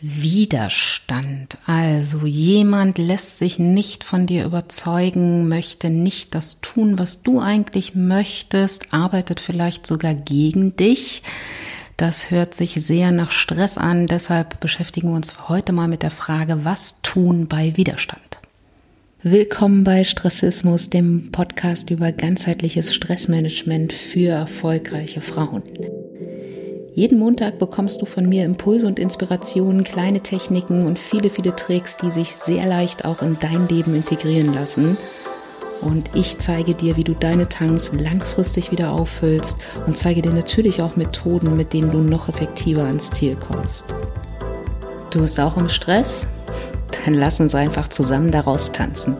Widerstand. Also jemand lässt sich nicht von dir überzeugen, möchte nicht das tun, was du eigentlich möchtest, arbeitet vielleicht sogar gegen dich. Das hört sich sehr nach Stress an. Deshalb beschäftigen wir uns heute mal mit der Frage, was tun bei Widerstand. Willkommen bei Stressismus, dem Podcast über ganzheitliches Stressmanagement für erfolgreiche Frauen. Jeden Montag bekommst du von mir Impulse und Inspirationen, kleine Techniken und viele, viele Tricks, die sich sehr leicht auch in dein Leben integrieren lassen. Und ich zeige dir, wie du deine Tanks langfristig wieder auffüllst und zeige dir natürlich auch Methoden, mit denen du noch effektiver ans Ziel kommst. Du bist auch im Stress? Dann lass uns einfach zusammen daraus tanzen.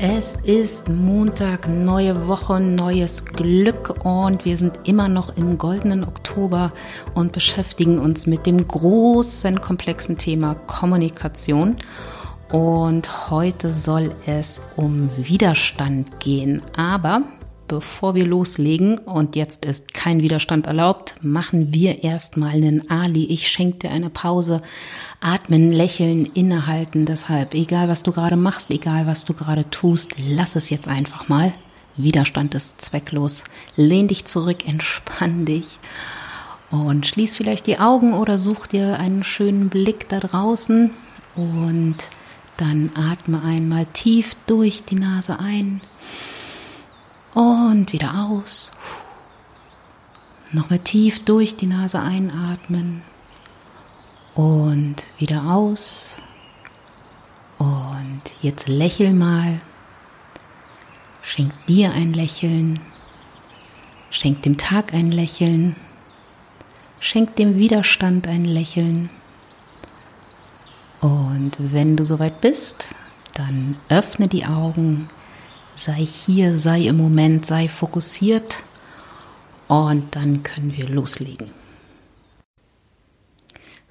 Es ist Montag, neue Woche, neues Glück und wir sind immer noch im goldenen Oktober und beschäftigen uns mit dem großen, komplexen Thema Kommunikation. Und heute soll es um Widerstand gehen. Aber bevor wir loslegen, und jetzt ist kein Widerstand erlaubt, machen wir erstmal einen Ali. Ich schenke dir eine Pause. Atmen, lächeln, innehalten. Deshalb, egal was du gerade machst, egal was du gerade tust, lass es jetzt einfach mal. Widerstand ist zwecklos. Lehn dich zurück, entspann dich und schließ vielleicht die Augen oder such dir einen schönen Blick da draußen und dann atme einmal tief durch die Nase ein und wieder aus. Nochmal tief durch die Nase einatmen und wieder aus. Und jetzt lächel mal. Schenk dir ein Lächeln. Schenk dem Tag ein Lächeln. Schenk dem Widerstand ein Lächeln. Und wenn du soweit bist, dann öffne die Augen, sei hier, sei im Moment, sei fokussiert und dann können wir loslegen.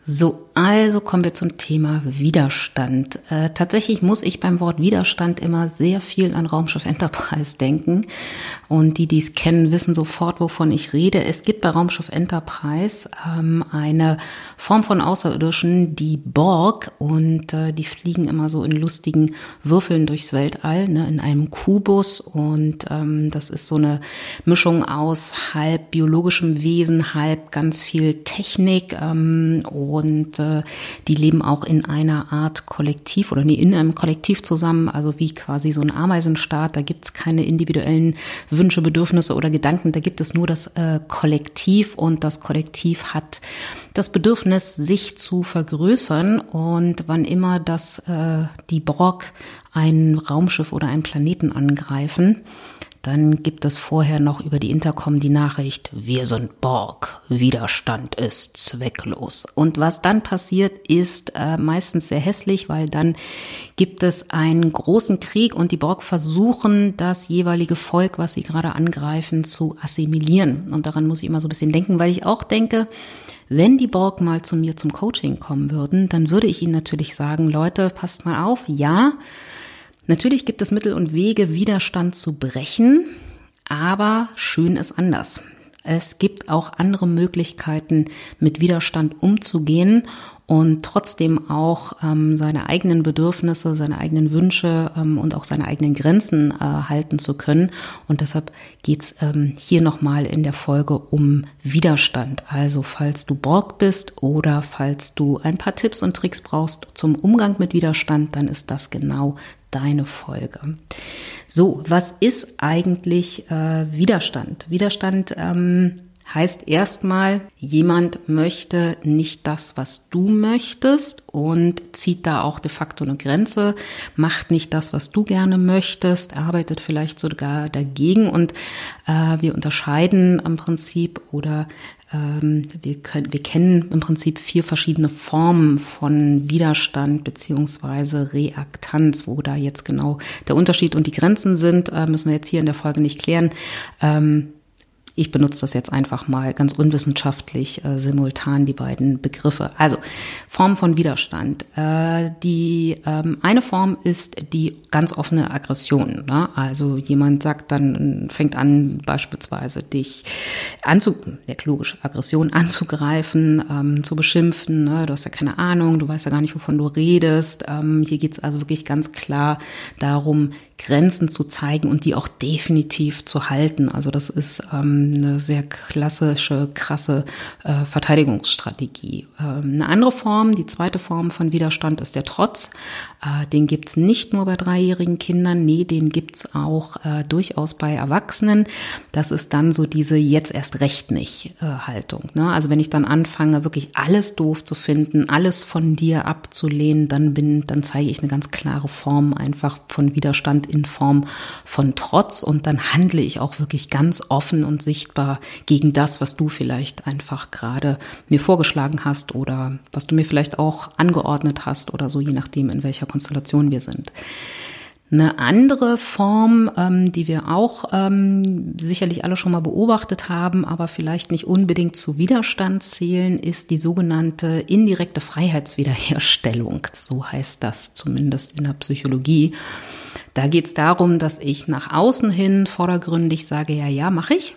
So, also kommen wir zum Thema Widerstand. Äh, tatsächlich muss ich beim Wort Widerstand immer sehr viel an Raumschiff Enterprise denken. Und die, die es kennen, wissen sofort, wovon ich rede. Es gibt bei Raumschiff Enterprise ähm, eine Form von Außerirdischen, die Borg, und äh, die fliegen immer so in lustigen Würfeln durchs Weltall, ne, in einem Kubus. Und ähm, das ist so eine Mischung aus halb biologischem Wesen, halb ganz viel Technik. Ähm, und äh, die leben auch in einer Art Kollektiv oder nee, in einem Kollektiv zusammen, also wie quasi so ein Ameisenstaat. Da gibt's keine individuellen Wünsche, Bedürfnisse oder Gedanken, da gibt es nur das äh, Kollektiv und das Kollektiv hat das Bedürfnis, sich zu vergrößern und wann immer das äh, die Borg ein Raumschiff oder einen Planeten angreifen, dann gibt es vorher noch über die Intercom die Nachricht, wir sind Borg, Widerstand ist zwecklos. Und was dann passiert, ist äh, meistens sehr hässlich, weil dann gibt es einen großen Krieg und die Borg versuchen, das jeweilige Volk, was sie gerade angreifen, zu assimilieren. Und daran muss ich immer so ein bisschen denken, weil ich auch denke, wenn die Borg mal zu mir zum Coaching kommen würden, dann würde ich ihnen natürlich sagen, Leute, passt mal auf, ja, Natürlich gibt es Mittel und Wege, Widerstand zu brechen, aber schön ist anders. Es gibt auch andere Möglichkeiten, mit Widerstand umzugehen und trotzdem auch ähm, seine eigenen Bedürfnisse, seine eigenen Wünsche ähm, und auch seine eigenen Grenzen äh, halten zu können. Und deshalb geht's ähm, hier nochmal in der Folge um Widerstand. Also falls du Borg bist oder falls du ein paar Tipps und Tricks brauchst zum Umgang mit Widerstand, dann ist das genau deine Folge. So, was ist eigentlich äh, Widerstand? Widerstand ähm, heißt erstmal, jemand möchte nicht das, was du möchtest und zieht da auch de facto eine Grenze, macht nicht das, was du gerne möchtest, arbeitet vielleicht sogar dagegen und äh, wir unterscheiden im Prinzip oder ähm, wir, können, wir kennen im Prinzip vier verschiedene Formen von Widerstand beziehungsweise Reaktanz, wo da jetzt genau der Unterschied und die Grenzen sind, äh, müssen wir jetzt hier in der Folge nicht klären. Ähm, Ich benutze das jetzt einfach mal ganz unwissenschaftlich äh, simultan die beiden Begriffe. Also Form von Widerstand. Äh, die ähm, eine Form ist die ganz offene Aggression. Ne? Also jemand sagt dann, fängt an beispielsweise dich anzu, ja, logisch, Aggression anzugreifen, ähm, zu beschimpfen. Ne? Du hast ja keine Ahnung, du weißt ja gar nicht, wovon du redest. Ähm, hier geht's also wirklich ganz klar darum, Grenzen zu zeigen und die auch definitiv zu halten. Also das ist ähm, eine sehr klassische, krasse äh, Verteidigungsstrategie. Ähm, eine andere Form, die zweite Form von Widerstand ist der Trotz. Äh, den gibt's nicht nur bei dreijährigen Kindern, nee, den gibt's auch äh, durchaus bei Erwachsenen. Das ist dann so diese jetzt erst recht nicht äh, Haltung. Ne? Also wenn ich dann anfange, wirklich alles doof zu finden, alles von dir abzulehnen, dann bin, dann zeige ich eine ganz klare Form einfach von Widerstand in Form von Trotz und dann handle ich auch wirklich ganz offen und sichtbar gegen das, was du vielleicht einfach gerade mir vorgeschlagen hast oder was du mir vielleicht auch angeordnet hast oder so, je nachdem, in welcher Konstellation wir sind. Eine andere Form, ähm, die wir auch ähm, sicherlich alle schon mal beobachtet haben, aber vielleicht nicht unbedingt zu Widerstand zählen, ist die sogenannte indirekte Freiheitswiederherstellung. So heißt das zumindest in der Psychologie. Da geht es darum, dass ich nach außen hin vordergründig sage, ja, ja, mache ich,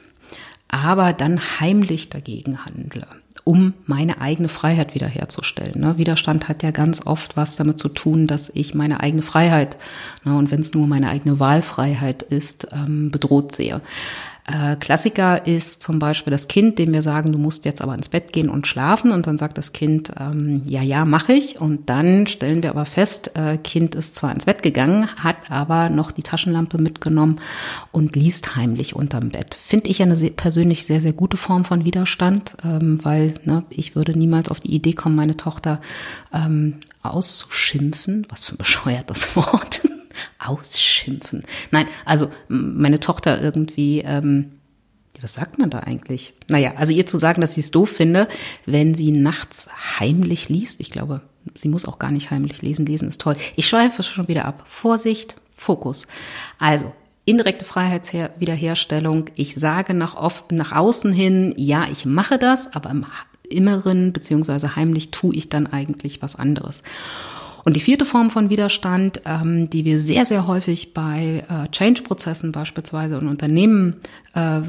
aber dann heimlich dagegen handle um meine eigene Freiheit wiederherzustellen. Ne? Widerstand hat ja ganz oft was damit zu tun, dass ich meine eigene Freiheit, ne, und wenn es nur meine eigene Wahlfreiheit ist, ähm, bedroht sehe. Äh, Klassiker ist zum Beispiel das Kind, dem wir sagen, du musst jetzt aber ins Bett gehen und schlafen. Und dann sagt das Kind, ähm, ja, ja, mache ich. Und dann stellen wir aber fest, äh, Kind ist zwar ins Bett gegangen, hat aber noch die Taschenlampe mitgenommen und liest heimlich unterm Bett. Finde ich eine sehr, persönlich sehr, sehr gute Form von Widerstand, ähm, weil ne, ich würde niemals auf die Idee kommen, meine Tochter ähm, auszuschimpfen. Was für ein bescheuertes Wort ausschimpfen. Nein, also meine Tochter irgendwie, ähm, was sagt man da eigentlich? Naja, also ihr zu sagen, dass sie es doof finde, wenn sie nachts heimlich liest. Ich glaube, sie muss auch gar nicht heimlich lesen. Lesen ist toll. Ich schweife schon wieder ab. Vorsicht, Fokus. Also, indirekte Freiheitswiederherstellung. Ich sage nach, oft, nach außen hin, ja, ich mache das, aber im Inneren beziehungsweise heimlich tue ich dann eigentlich was anderes. Und die vierte Form von Widerstand, ähm, die wir sehr, sehr häufig bei äh, Change-Prozessen beispielsweise in Unternehmen äh,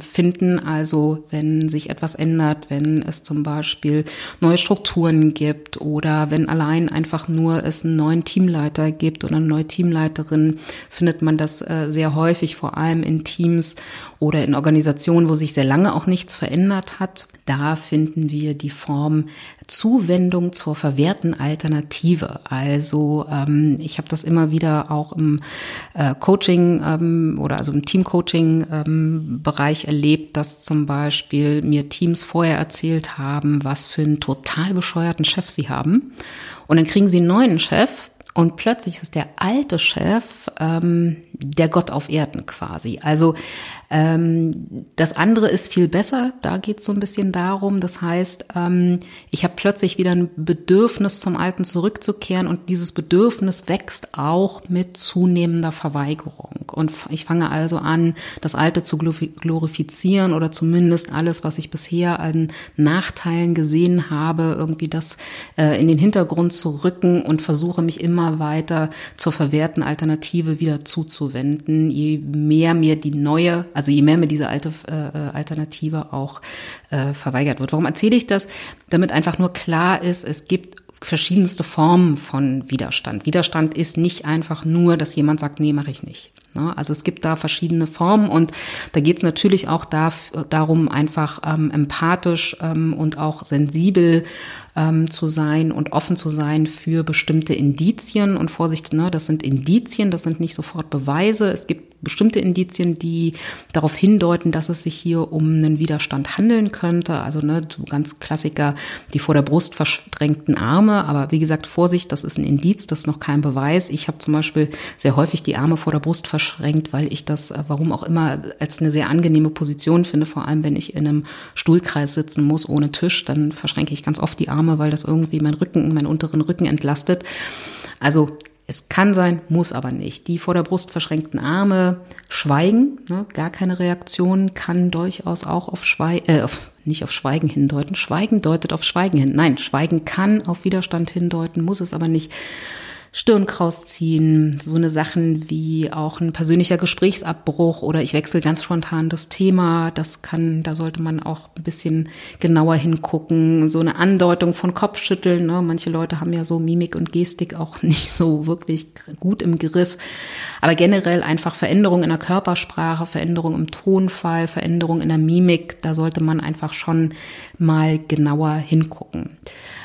finden, also wenn sich etwas ändert, wenn es zum Beispiel neue Strukturen gibt oder wenn allein einfach nur es einen neuen Teamleiter gibt oder eine neue Teamleiterin, findet man das äh, sehr häufig, vor allem in Teams oder in Organisationen, wo sich sehr lange auch nichts verändert hat. Da finden wir die Form Zuwendung zur verwehrten Alternative. Also ähm, ich habe das immer wieder auch im äh, Coaching ähm, oder also im Teamcoaching ähm, erlebt, dass zum Beispiel mir Teams vorher erzählt haben, was für einen total bescheuerten Chef sie haben. Und dann kriegen sie einen neuen Chef und plötzlich ist der alte Chef ähm, der Gott auf Erden quasi. Also ähm, das andere ist viel besser. Da geht es so ein bisschen darum. Das heißt, ähm, ich habe plötzlich wieder ein Bedürfnis, zum Alten zurückzukehren und dieses Bedürfnis wächst auch mit zunehmender Verweigerung. Und ich fange also an, das Alte zu glorifizieren oder zumindest alles, was ich bisher an Nachteilen gesehen habe, irgendwie das äh, in den Hintergrund zu rücken und versuche mich immer weiter zur verwehrten Alternative wieder zuzuwenden. Je mehr mir die neue, also je mehr mir diese alte äh, Alternative auch äh, verweigert wird. Warum erzähle ich das? Damit einfach nur klar ist, es gibt verschiedenste Formen von Widerstand. Widerstand ist nicht einfach nur, dass jemand sagt, nee, mache ich nicht. Ne? Also es gibt da verschiedene Formen und da geht es natürlich auch da, darum, einfach ähm, empathisch ähm, und auch sensibel ähm, zu sein und offen zu sein für bestimmte Indizien. Und Vorsicht, ne, das sind Indizien, das sind nicht sofort Beweise. Es gibt bestimmte Indizien, die darauf hindeuten, dass es sich hier um einen Widerstand handeln könnte. Also ne, ganz Klassiker, die vor der Brust verschränkten Arme. Aber wie gesagt, Vorsicht, das ist ein Indiz, das ist noch kein Beweis. Ich habe zum Beispiel sehr häufig die Arme vor der Brust verschränkt, weil ich das, äh, warum auch immer, als eine sehr angenehme Position finde. Vor allem, wenn ich in einem Stuhlkreis sitzen muss ohne Tisch, dann verschränke ich ganz oft die Arme, weil das irgendwie meinen Rücken, meinen unteren Rücken entlastet. Also Es kann sein, muss aber nicht. Die vor der Brust verschränkten Arme schweigen, ne, gar keine Reaktion, kann durchaus auch auf Schweigen, äh, nicht auf Schweigen hindeuten. Schweigen deutet auf Schweigen hin. Nein, Schweigen kann auf Widerstand hindeuten, muss es aber nicht. Stirnkraus ziehen, so eine Sachen wie auch ein persönlicher Gesprächsabbruch oder ich wechsle ganz spontan das Thema. Das kann, da sollte man auch ein bisschen genauer hingucken. So eine Andeutung von Kopfschütteln. Ne? Manche Leute haben ja so Mimik und Gestik auch nicht so wirklich gut im Griff. Aber generell einfach Veränderungen in der Körpersprache, Veränderungen im Tonfall, Veränderungen in der Mimik. Da sollte man einfach schon mal genauer hingucken.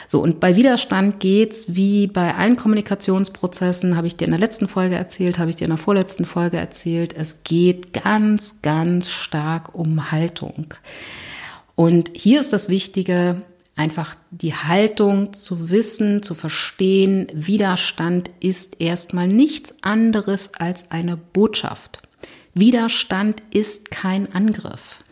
So, und bei Widerstand geht's wie bei allen Kommunikationsprozessen, habe ich dir in der letzten Folge erzählt, habe ich dir in der vorletzten Folge erzählt, es geht ganz, ganz stark um Haltung. Und hier ist das Wichtige, einfach die Haltung zu wissen, zu verstehen, Widerstand ist erstmal nichts anderes als eine Botschaft. Widerstand ist kein Angriff.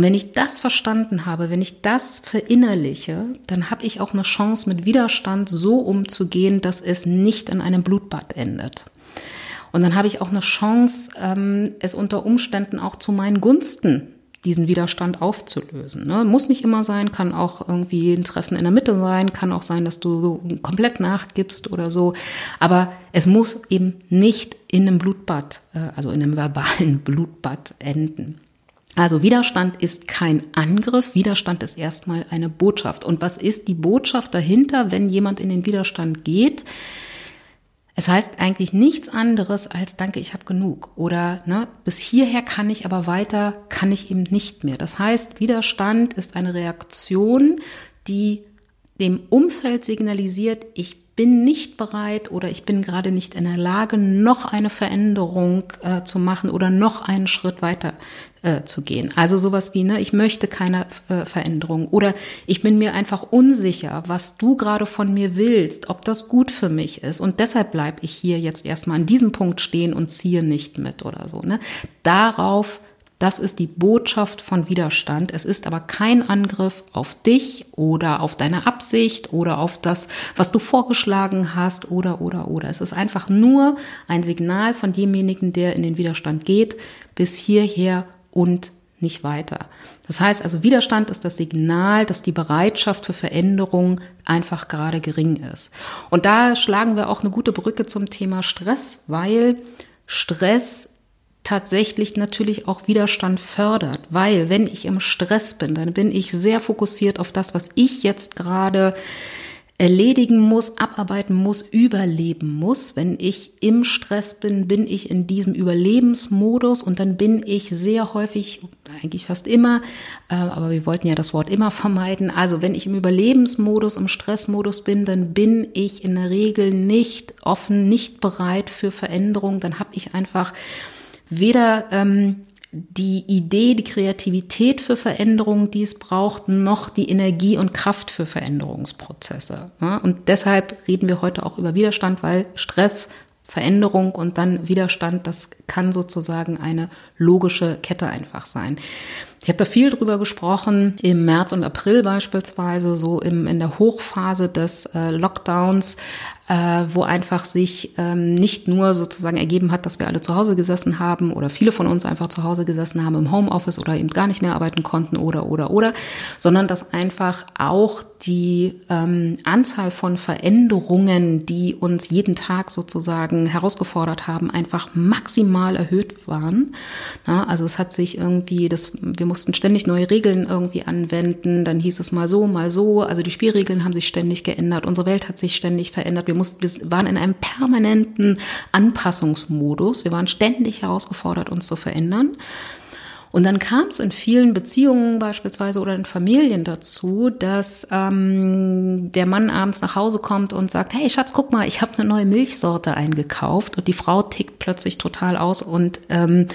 Und wenn ich das verstanden habe, wenn ich das verinnerliche, dann habe ich auch eine Chance, mit Widerstand so umzugehen, dass es nicht in einem Blutbad endet. Und dann habe ich auch eine Chance, ähm, es unter Umständen auch zu meinen Gunsten diesen Widerstand aufzulösen. Ne? Muss nicht immer sein, kann auch irgendwie ein Treffen in der Mitte sein, kann auch sein, dass du komplett nachgibst oder so. Aber es muss eben nicht in einem Blutbad, äh, also in einem verbalen Blutbad enden. Also Widerstand ist kein Angriff, Widerstand ist erstmal eine Botschaft. Und was ist die Botschaft dahinter, wenn jemand in den Widerstand geht? Es heißt eigentlich nichts anderes als danke, ich habe genug oder ne, bis hierher kann ich, aber weiter kann ich eben nicht mehr. Das heißt, Widerstand ist eine Reaktion, die dem Umfeld signalisiert, ich bin nicht bereit oder ich bin gerade nicht in der Lage, noch eine Veränderung äh, zu machen oder noch einen Schritt weiter äh, zu gehen. Also sowas wie, ne, ich möchte keine äh, Veränderung oder ich bin mir einfach unsicher, was du gerade von mir willst, ob das gut für mich ist und deshalb bleibe ich hier jetzt erstmal an diesem Punkt stehen und ziehe nicht mit oder so. Ne? Darauf das ist die Botschaft von Widerstand. Es ist aber kein Angriff auf dich oder auf deine Absicht oder auf das, was du vorgeschlagen hast oder, oder, oder. Es ist einfach nur ein Signal von demjenigen, der in den Widerstand geht, bis hierher und nicht weiter. Das heißt also, Widerstand ist das Signal, dass die Bereitschaft für Veränderung einfach gerade gering ist. Und da schlagen wir auch eine gute Brücke zum Thema Stress, weil Stress tatsächlich natürlich auch Widerstand fördert, weil wenn ich im Stress bin, dann bin ich sehr fokussiert auf das, was ich jetzt gerade erledigen muss, abarbeiten muss, überleben muss. Wenn ich im Stress bin, bin ich in diesem Überlebensmodus und dann bin ich sehr häufig, eigentlich fast immer, äh, aber wir wollten ja das Wort immer vermeiden. Also wenn ich im Überlebensmodus, im Stressmodus bin, dann bin ich in der Regel nicht offen, nicht bereit für Veränderung. Dann habe ich einfach weder ähm, die Idee, die Kreativität für Veränderungen, die es braucht, noch die Energie und Kraft für Veränderungsprozesse. Und deshalb reden wir heute auch über Widerstand, weil Stress, Veränderung und dann Widerstand, das kann sozusagen eine logische Kette einfach sein. Ich habe da viel drüber gesprochen, im März und April beispielsweise, so im, in der Hochphase des äh, Lockdowns, äh, wo einfach sich ähm, nicht nur sozusagen ergeben hat, dass wir alle zu Hause gesessen haben oder viele von uns einfach zu Hause gesessen haben im Homeoffice oder eben gar nicht mehr arbeiten konnten oder oder oder, sondern dass einfach auch die ähm, Anzahl von Veränderungen, die uns jeden Tag sozusagen herausgefordert haben, einfach maximal erhöht waren. Ja, also es hat sich irgendwie, das, wir mussten ständig neue Regeln irgendwie anwenden, dann hieß es mal so, mal so, also die Spielregeln haben sich ständig geändert, unsere Welt hat sich ständig verändert, wir mussten, wir waren in einem permanenten Anpassungsmodus. Wir waren ständig herausgefordert, uns zu verändern. Und dann kam es in vielen Beziehungen beispielsweise oder in Familien dazu, dass ähm, der Mann abends nach Hause kommt und sagt, hey Schatz, guck mal, ich habe eine neue Milchsorte eingekauft. Und die Frau tickt plötzlich total aus und ähm,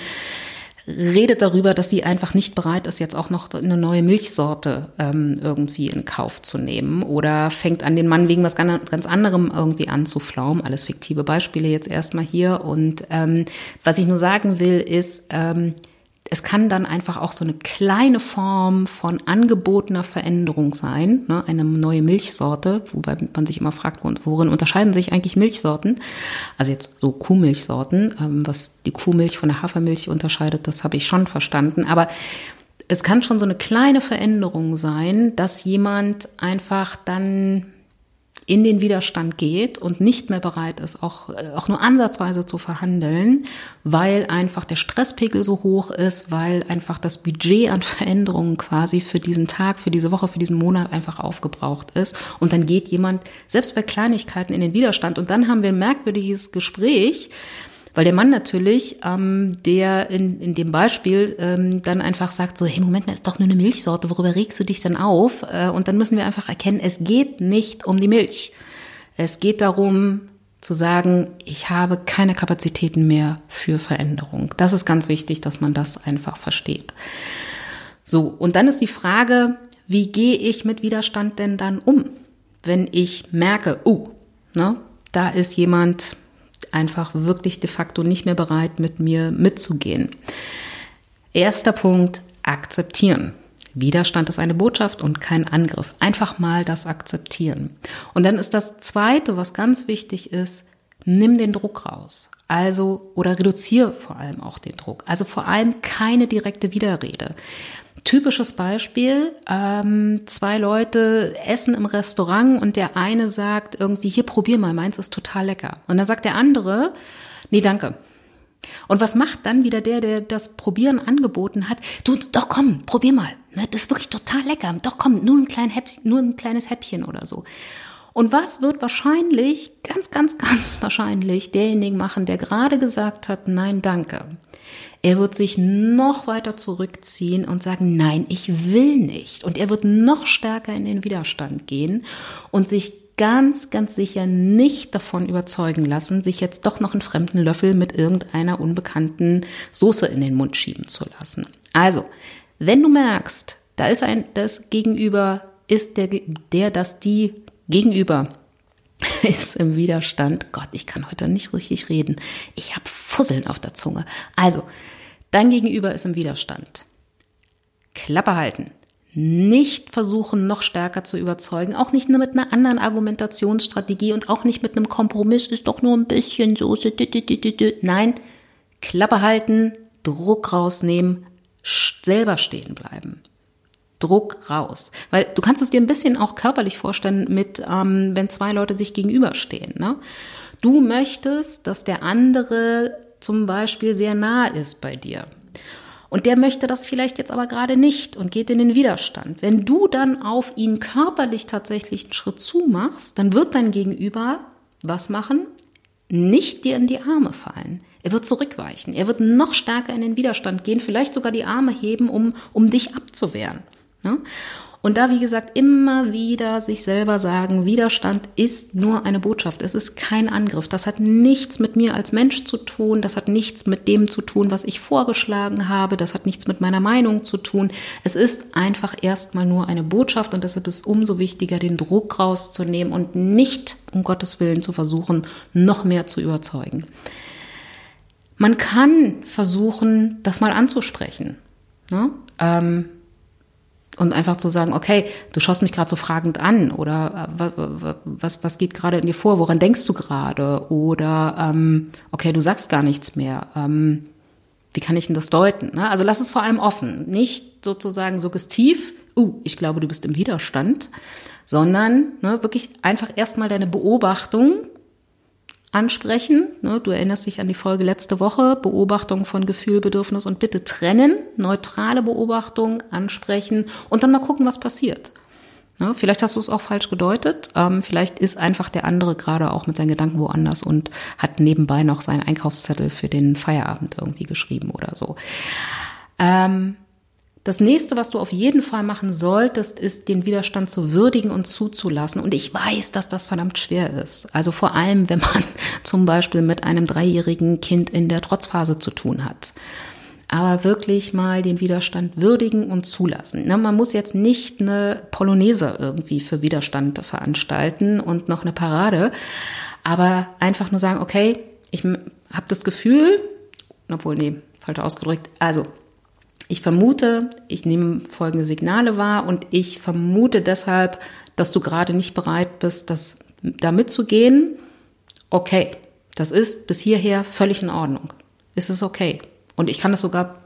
redet darüber, dass sie einfach nicht bereit ist, jetzt auch noch eine neue Milchsorte ähm, irgendwie in Kauf zu nehmen oder fängt an, den Mann wegen was ganz, anderem irgendwie anzuflaumen. Alles fiktive Beispiele jetzt erstmal hier. Und ähm, was ich nur sagen will, ist, ähm, es kann dann einfach auch so eine kleine Form von angebotener Veränderung sein, ne? eine neue Milchsorte, wobei man sich immer fragt, worin unterscheiden sich eigentlich Milchsorten? Also jetzt so Kuhmilchsorten, ähm, was die Kuhmilch von der Hafermilch unterscheidet, das habe ich schon verstanden. Aber es kann schon so eine kleine Veränderung sein, dass jemand einfach dann in den Widerstand geht und nicht mehr bereit ist, auch, äh, auch nur ansatzweise zu verhandeln, weil einfach der Stresspegel so hoch ist, weil einfach das Budget an Veränderungen quasi für diesen Tag, für diese Woche, für diesen Monat einfach aufgebraucht ist. Und dann geht jemand selbst bei Kleinigkeiten in den Widerstand. Und dann haben wir ein merkwürdiges Gespräch, weil der Mann natürlich, ähm, der in, in dem Beispiel ähm, dann einfach sagt so, hey, Moment mal, ist doch nur eine Milchsorte, worüber regst du dich denn auf? Äh, und dann müssen wir einfach erkennen, es geht nicht um die Milch. Es geht darum, zu sagen, ich habe keine Kapazitäten mehr für Veränderung. Das ist ganz wichtig, dass man das einfach versteht. So, und dann ist die Frage, wie gehe ich mit Widerstand denn dann um, wenn ich merke, oh, ne, da ist jemand, einfach wirklich de facto nicht mehr bereit, mit mir mitzugehen. Erster Punkt, akzeptieren. Widerstand ist eine Botschaft und kein Angriff. Einfach mal das akzeptieren. Und dann ist das Zweite, was ganz wichtig ist, nimm den Druck raus. Also, oder reduziere vor allem auch den Druck. Also vor allem keine direkte Widerrede. Typisches Beispiel, ähm, zwei Leute essen im Restaurant und der eine sagt irgendwie, hier probier mal, meins ist total lecker. Und dann sagt der andere, nee, danke. Und was macht dann wieder der, der das Probieren angeboten hat? Du, doch komm, probier mal. Ne, das ist wirklich total lecker. Doch komm, nur ein, klein Häppchen, nur ein kleines Häppchen oder so. Und was wird wahrscheinlich, ganz, ganz, ganz wahrscheinlich derjenige machen, der gerade gesagt hat, nein, danke. Er wird sich noch weiter zurückziehen und sagen, nein, ich will nicht. Und er wird noch stärker in den Widerstand gehen und sich ganz, ganz sicher nicht davon überzeugen lassen, sich jetzt doch noch einen fremden Löffel mit irgendeiner unbekannten Soße in den Mund schieben zu lassen. Also, wenn du merkst, da ist ein, das Gegenüber ist der, der, das die Gegenüber ist im Widerstand. Gott, ich kann heute nicht richtig reden. Ich habe Fusseln auf der Zunge. Also, Dein Gegenüber ist im Widerstand. Klappe halten. Nicht versuchen, noch stärker zu überzeugen. Auch nicht nur mit einer anderen Argumentationsstrategie und auch nicht mit einem Kompromiss. Ist doch nur ein bisschen Soße. Nein, Klappe halten, Druck rausnehmen, selber stehen bleiben. Druck raus. Weil du kannst es dir ein bisschen auch körperlich vorstellen mit, ähm, wenn zwei Leute sich gegenüberstehen. Ne? Du möchtest, dass der andere zum Beispiel sehr nah ist bei dir. Und der möchte das vielleicht jetzt aber gerade nicht und geht in den Widerstand. Wenn du dann auf ihn körperlich tatsächlich einen Schritt zu machst, dann wird dein Gegenüber was machen? Nicht dir in die Arme fallen. Er wird zurückweichen. Er wird noch stärker in den Widerstand gehen, vielleicht sogar die Arme heben, um, um dich abzuwehren. Ja? Und da, wie gesagt, immer wieder sich selber sagen, Widerstand ist nur eine Botschaft, es ist kein Angriff. Das hat nichts mit mir als Mensch zu tun, das hat nichts mit dem zu tun, was ich vorgeschlagen habe, das hat nichts mit meiner Meinung zu tun. Es ist einfach erstmal nur eine Botschaft und deshalb ist es umso wichtiger, den Druck rauszunehmen und nicht, um Gottes Willen, zu versuchen, noch mehr zu überzeugen. Man kann versuchen, das mal anzusprechen. Ne? Ähm, und einfach zu sagen, okay, du schaust mich gerade so fragend an oder äh, was, was geht gerade in dir vor, woran denkst du gerade? Oder ähm, okay, du sagst gar nichts mehr. Ähm, wie kann ich denn das deuten? Ne? Also lass es vor allem offen, nicht sozusagen suggestiv, uh, ich glaube, du bist im Widerstand, sondern ne, wirklich einfach erstmal deine Beobachtung ansprechen. Ne, du erinnerst dich an die Folge letzte Woche, Beobachtung von Gefühl, Bedürfnis und Bitte trennen, neutrale Beobachtung ansprechen und dann mal gucken, was passiert. Ne, vielleicht hast du es auch falsch gedeutet. Ähm, vielleicht ist einfach der andere gerade auch mit seinen Gedanken woanders und hat nebenbei noch seinen Einkaufszettel für den Feierabend irgendwie geschrieben oder so. Ähm, das nächste, was du auf jeden Fall machen solltest, ist, den Widerstand zu würdigen und zuzulassen. Und ich weiß, dass das verdammt schwer ist. Also vor allem, wenn man zum Beispiel mit einem dreijährigen Kind in der Trotzphase zu tun hat. Aber wirklich mal den Widerstand würdigen und zulassen. man muss jetzt nicht eine Polonaise irgendwie für Widerstand veranstalten und noch eine Parade, aber einfach nur sagen, okay, ich habe das Gefühl, obwohl, nee, falsch ausgedrückt, also ich vermute, ich nehme folgende Signale wahr und ich vermute deshalb, dass du gerade nicht bereit bist, das da mitzugehen. Okay, das ist bis hierher völlig in Ordnung. Ist es okay? Und ich kann das sogar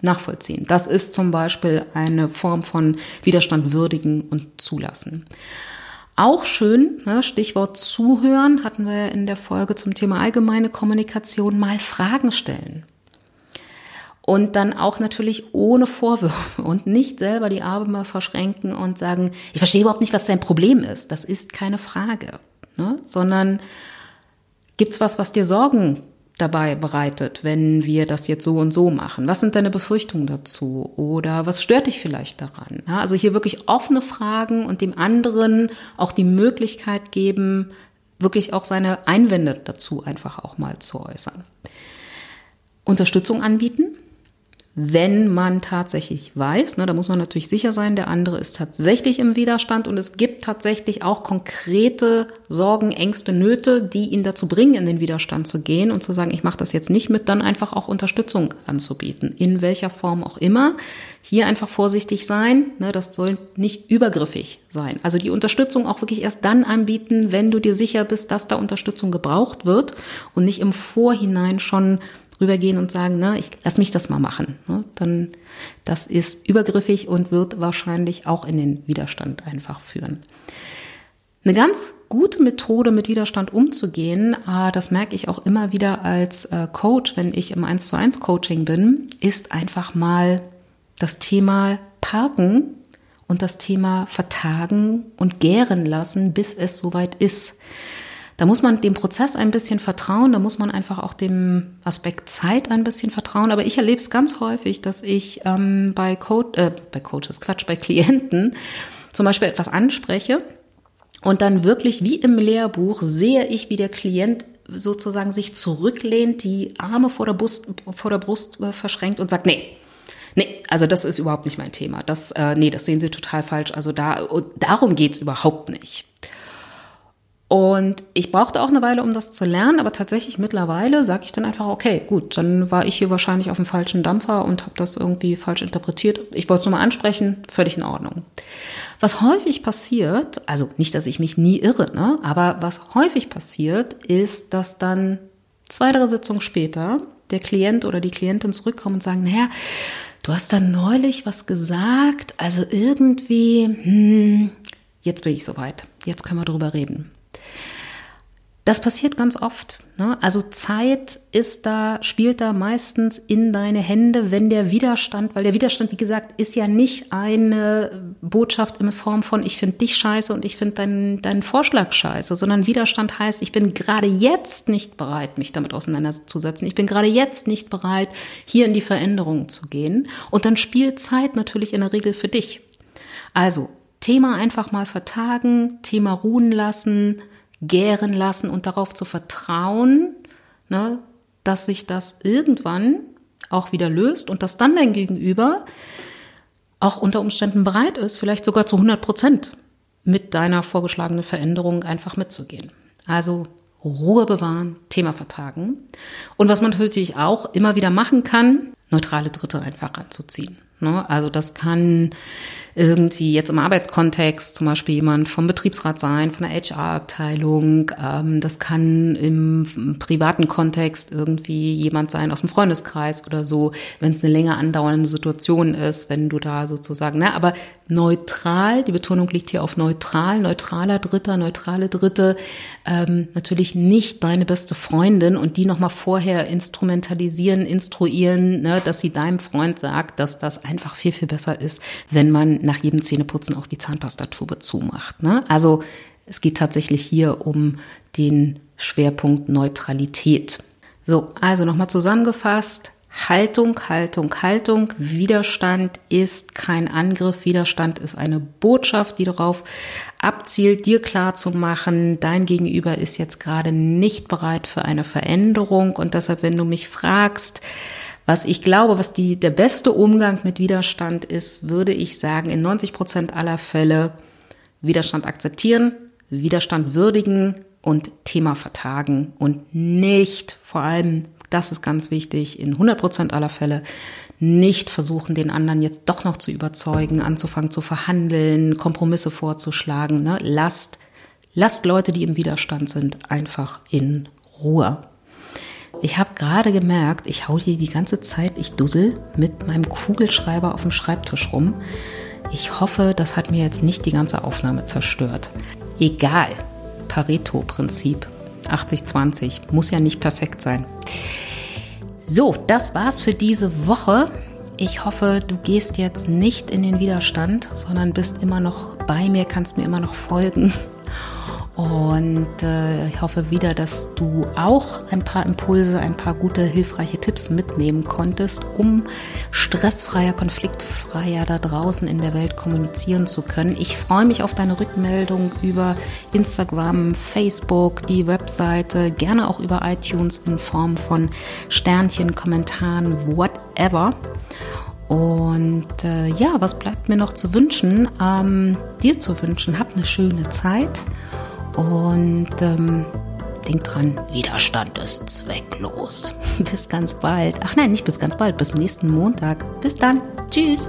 nachvollziehen. Das ist zum Beispiel eine Form von Widerstand würdigen und zulassen. Auch schön, ne, Stichwort Zuhören, hatten wir in der Folge zum Thema allgemeine Kommunikation mal Fragen stellen. Und dann auch natürlich ohne Vorwürfe und nicht selber die Arme verschränken und sagen, ich verstehe überhaupt nicht, was dein Problem ist. Das ist keine Frage, ne? sondern gibt's was, was dir Sorgen dabei bereitet, wenn wir das jetzt so und so machen? Was sind deine Befürchtungen dazu? Oder was stört dich vielleicht daran? Ja, also hier wirklich offene Fragen und dem anderen auch die Möglichkeit geben, wirklich auch seine Einwände dazu einfach auch mal zu äußern. Unterstützung anbieten, wenn man tatsächlich weiß, ne, da muss man natürlich sicher sein, der andere ist tatsächlich im Widerstand und es gibt tatsächlich auch konkrete Sorgen, Ängste, Nöte, die ihn dazu bringen, in den Widerstand zu gehen und zu sagen, ich mache das jetzt nicht mit, dann einfach auch Unterstützung anzubieten, in welcher Form auch immer. Hier einfach vorsichtig sein, ne, das soll nicht übergriffig sein. Also die Unterstützung auch wirklich erst dann anbieten, wenn du dir sicher bist, dass da Unterstützung gebraucht wird und nicht im Vorhinein schon rübergehen und sagen, na, ich lass mich das mal machen. Ne? Dann, das ist übergriffig und wird wahrscheinlich auch in den Widerstand einfach führen. Eine ganz gute Methode, mit Widerstand umzugehen, äh, das merke ich auch immer wieder als äh, Coach, wenn ich im 1 zu 1 Coaching bin, ist einfach mal das Thema Parken und das Thema Vertagen und gären lassen, bis es soweit ist. Da muss man dem Prozess ein bisschen vertrauen, da muss man einfach auch dem Aspekt Zeit ein bisschen vertrauen. Aber ich erlebe es ganz häufig, dass ich ähm, bei, Co äh, bei Coaches, Quatsch, bei Klienten zum Beispiel etwas anspreche und dann wirklich wie im Lehrbuch sehe ich, wie der Klient sozusagen sich zurücklehnt, die Arme vor der Brust, vor der Brust äh, verschränkt und sagt, nee, Nee, also das ist überhaupt nicht mein Thema. Das, äh, nee, das sehen Sie total falsch. Also da, darum geht's überhaupt nicht. Und ich brauchte auch eine Weile, um das zu lernen, aber tatsächlich mittlerweile sage ich dann einfach, okay, gut, dann war ich hier wahrscheinlich auf dem falschen Dampfer und habe das irgendwie falsch interpretiert. Ich wollte es nur mal ansprechen, völlig in Ordnung. Was häufig passiert, also nicht, dass ich mich nie irre, ne, aber was häufig passiert, ist, dass dann zwei, drei Sitzungen später der Klient oder die Klientin zurückkommen und sagen, naja, du hast da neulich was gesagt, also irgendwie, hm, jetzt bin ich soweit, jetzt können wir drüber reden. Das passiert ganz oft. Ne? Also Zeit ist da, spielt da meistens in deine Hände, wenn der Widerstand, weil der Widerstand, wie gesagt, ist ja nicht eine Botschaft in Form von, ich finde dich scheiße und ich finde deinen, deinen Vorschlag scheiße, sondern Widerstand heißt, ich bin gerade jetzt nicht bereit, mich damit auseinanderzusetzen. Ich bin gerade jetzt nicht bereit, hier in die Veränderung zu gehen. Und dann spielt Zeit natürlich in der Regel für dich. Also Thema einfach mal vertagen, Thema ruhen lassen, gären lassen und darauf zu vertrauen, ne, dass sich das irgendwann auch wieder löst und dass dann dein Gegenüber auch unter Umständen bereit ist, vielleicht sogar zu 100 Prozent mit deiner vorgeschlagenen Veränderung einfach mitzugehen. Also Ruhe bewahren, Thema vertagen. Und was man natürlich auch immer wieder machen kann, neutrale Dritte einfach anzuziehen. Ne? Also das kann irgendwie jetzt im Arbeitskontext zum Beispiel jemand vom Betriebsrat sein, von der HR-Abteilung. Ähm, das kann im privaten Kontext irgendwie jemand sein aus dem Freundeskreis oder so, wenn es eine länger andauernde Situation ist, wenn du da sozusagen, ne, aber neutral, die Betonung liegt hier auf neutral, neutraler Dritter, neutrale Dritte, ähm, natürlich nicht deine beste Freundin und die nochmal vorher instrumentalisieren, instruieren, ne, dass sie deinem Freund sagt, dass das einfach viel, viel besser ist, wenn man nach jedem Zähneputzen auch die Zahnpastatube zumacht. Ne? Also es geht tatsächlich hier um den Schwerpunkt Neutralität. So, also nochmal zusammengefasst. Haltung, Haltung, Haltung. Widerstand ist kein Angriff. Widerstand ist eine Botschaft, die darauf abzielt, dir klar zu machen, dein Gegenüber ist jetzt gerade nicht bereit für eine Veränderung. Und deshalb, wenn du mich fragst, was ich glaube, was die, der beste Umgang mit Widerstand ist, würde ich sagen, in 90 Prozent aller Fälle Widerstand akzeptieren, Widerstand würdigen und Thema vertagen und nicht, vor allem, das ist ganz wichtig, in 100 Prozent aller Fälle nicht versuchen, den anderen jetzt doch noch zu überzeugen, anzufangen zu verhandeln, Kompromisse vorzuschlagen. Ne? Lasst, lasst Leute, die im Widerstand sind, einfach in Ruhe. Ich habe gerade gemerkt, ich hau hier die ganze Zeit, ich dussel mit meinem Kugelschreiber auf dem Schreibtisch rum. Ich hoffe, das hat mir jetzt nicht die ganze Aufnahme zerstört. Egal. Pareto-Prinzip. 80-20. Muss ja nicht perfekt sein. So, das war's für diese Woche. Ich hoffe, du gehst jetzt nicht in den Widerstand, sondern bist immer noch bei mir, kannst mir immer noch folgen. Und äh, ich hoffe wieder, dass du auch ein paar Impulse, ein paar gute, hilfreiche Tipps mitnehmen konntest, um stressfreier, konfliktfreier da draußen in der Welt kommunizieren zu können. Ich freue mich auf deine Rückmeldung über Instagram, Facebook, die Webseite, gerne auch über iTunes in Form von Sternchen, Kommentaren, whatever. Und äh, ja, was bleibt mir noch zu wünschen? Ähm, dir zu wünschen, hab eine schöne Zeit und ähm, denk dran, Widerstand ist zwecklos. bis ganz bald. Ach nein, nicht bis ganz bald, bis nächsten Montag. Bis dann. Tschüss.